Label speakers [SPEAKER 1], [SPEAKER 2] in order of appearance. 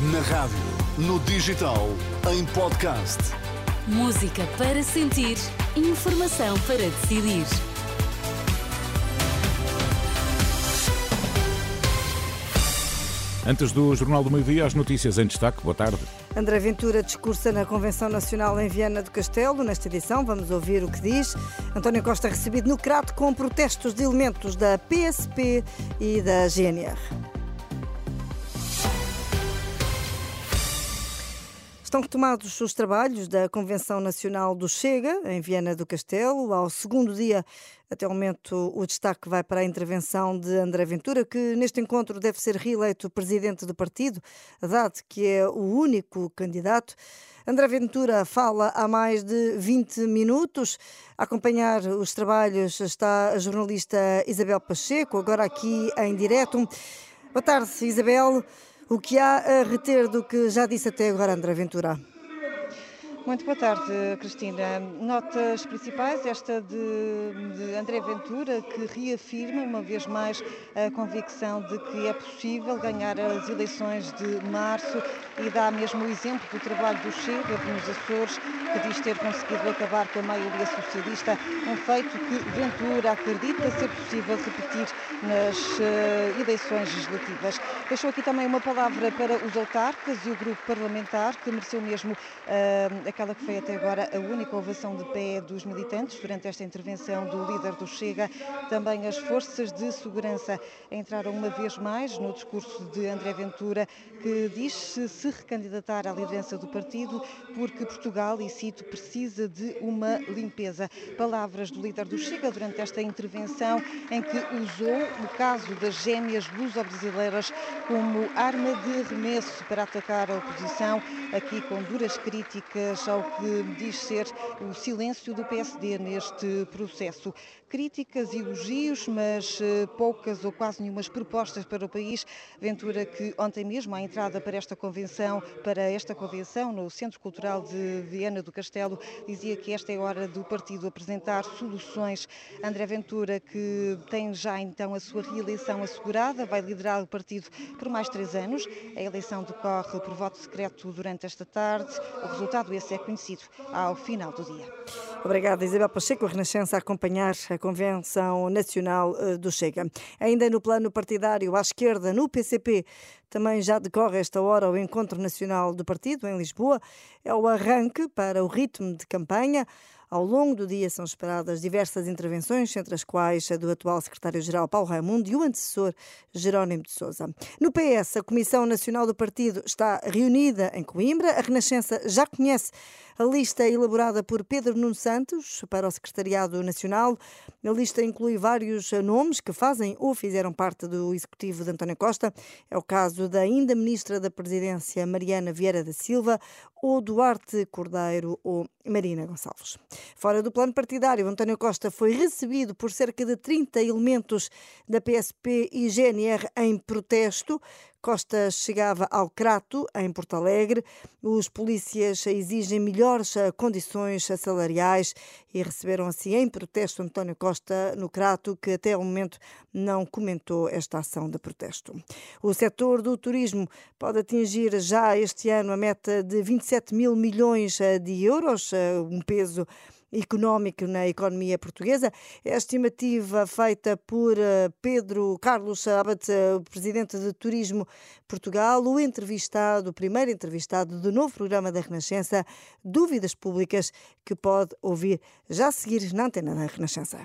[SPEAKER 1] Na rádio, no digital, em podcast.
[SPEAKER 2] Música para sentir, informação para decidir.
[SPEAKER 3] Antes do Jornal do Meio-Dia, as notícias em destaque. Boa tarde.
[SPEAKER 4] André Ventura discursa na Convenção Nacional em Viana do Castelo. Nesta edição, vamos ouvir o que diz. António Costa recebido no Crato com protestos de elementos da PSP e da GNR. Estão retomados os trabalhos da Convenção Nacional do Chega, em Viana do Castelo. Ao segundo dia, até o momento, o destaque vai para a intervenção de André Ventura, que neste encontro deve ser reeleito presidente do partido, dado que é o único candidato. André Ventura fala há mais de 20 minutos. A acompanhar os trabalhos está a jornalista Isabel Pacheco, agora aqui em direto. Boa tarde, Isabel. O que há a reter do que já disse até agora André Ventura?
[SPEAKER 5] Muito boa tarde, Cristina. Notas principais, esta de, de, André Ventura, que reafirma uma vez mais a convicção de que é possível ganhar as eleições de março e dá mesmo o exemplo do trabalho do Chega nos Açores, que diz ter conseguido acabar com a maioria socialista, um feito que Ventura acredita ser possível repetir nas uh, eleições legislativas. Deixou aqui também uma palavra para os autarcas e o grupo parlamentar, que mereceu mesmo uh, aquela que foi até agora a única ovação de pé dos militantes durante esta intervenção do líder do Chega. Também as forças de segurança entraram uma vez mais no discurso de André Ventura, que diz -se, se recandidatar à liderança do partido porque Portugal, e cito, precisa de uma limpeza. Palavras do líder do Chega durante esta intervenção em que usou o caso das gêmeas luso-brasileiras como arma de arremesso para atacar a oposição, aqui com duras críticas ao que diz ser o silêncio do PSD neste processo. Críticas, elogios, mas eh, poucas ou quase nenhumas propostas para o país. Ventura que ontem mesmo, à entrada para esta convenção, para esta convenção no Centro Cultural de Viana do Castelo, dizia que esta é a hora do partido apresentar soluções. André Ventura, que tem já então a sua reeleição assegurada, vai liderar o partido por mais três anos. A eleição decorre por voto secreto durante esta tarde. O resultado esse é conhecido ao final do dia.
[SPEAKER 4] Obrigada, Isabel Pacheco, a Renascença, a acompanhar a Convenção Nacional eh, do Chega. Ainda no plano partidário, à esquerda, no PCP, também já decorre esta hora o Encontro Nacional do Partido, em Lisboa. É o arranque para o ritmo de campanha. Ao longo do dia são esperadas diversas intervenções, entre as quais a do atual secretário-geral Paulo Raimundo e o antecessor Jerónimo de Sousa. No PS, a Comissão Nacional do Partido está reunida em Coimbra. A Renascença já conhece a lista é elaborada por Pedro Nuno Santos para o Secretariado Nacional. A lista inclui vários nomes que fazem ou fizeram parte do executivo de António Costa. É o caso da ainda ministra da Presidência Mariana Vieira da Silva ou Duarte Cordeiro ou Marina Gonçalves. Fora do plano partidário, António Costa foi recebido por cerca de 30 elementos da PSP e GNR em protesto. Costa chegava ao Crato, em Porto Alegre. Os polícias exigem melhores eh, condições salariais e receberam assim em protesto António Costa no Crato, que até o momento não comentou esta ação de protesto. O setor do turismo pode atingir já este ano a meta de 27 mil milhões eh, de euros, eh, um peso económico na economia portuguesa. É a estimativa feita por eh, Pedro Carlos Abate, o presidente de Turismo Portugal, o entrevistado, o primeiro entrevistado do novo programa da Renascença, Dúvidas Públicas, que pode ouvir já a seguir na antena da Renascença.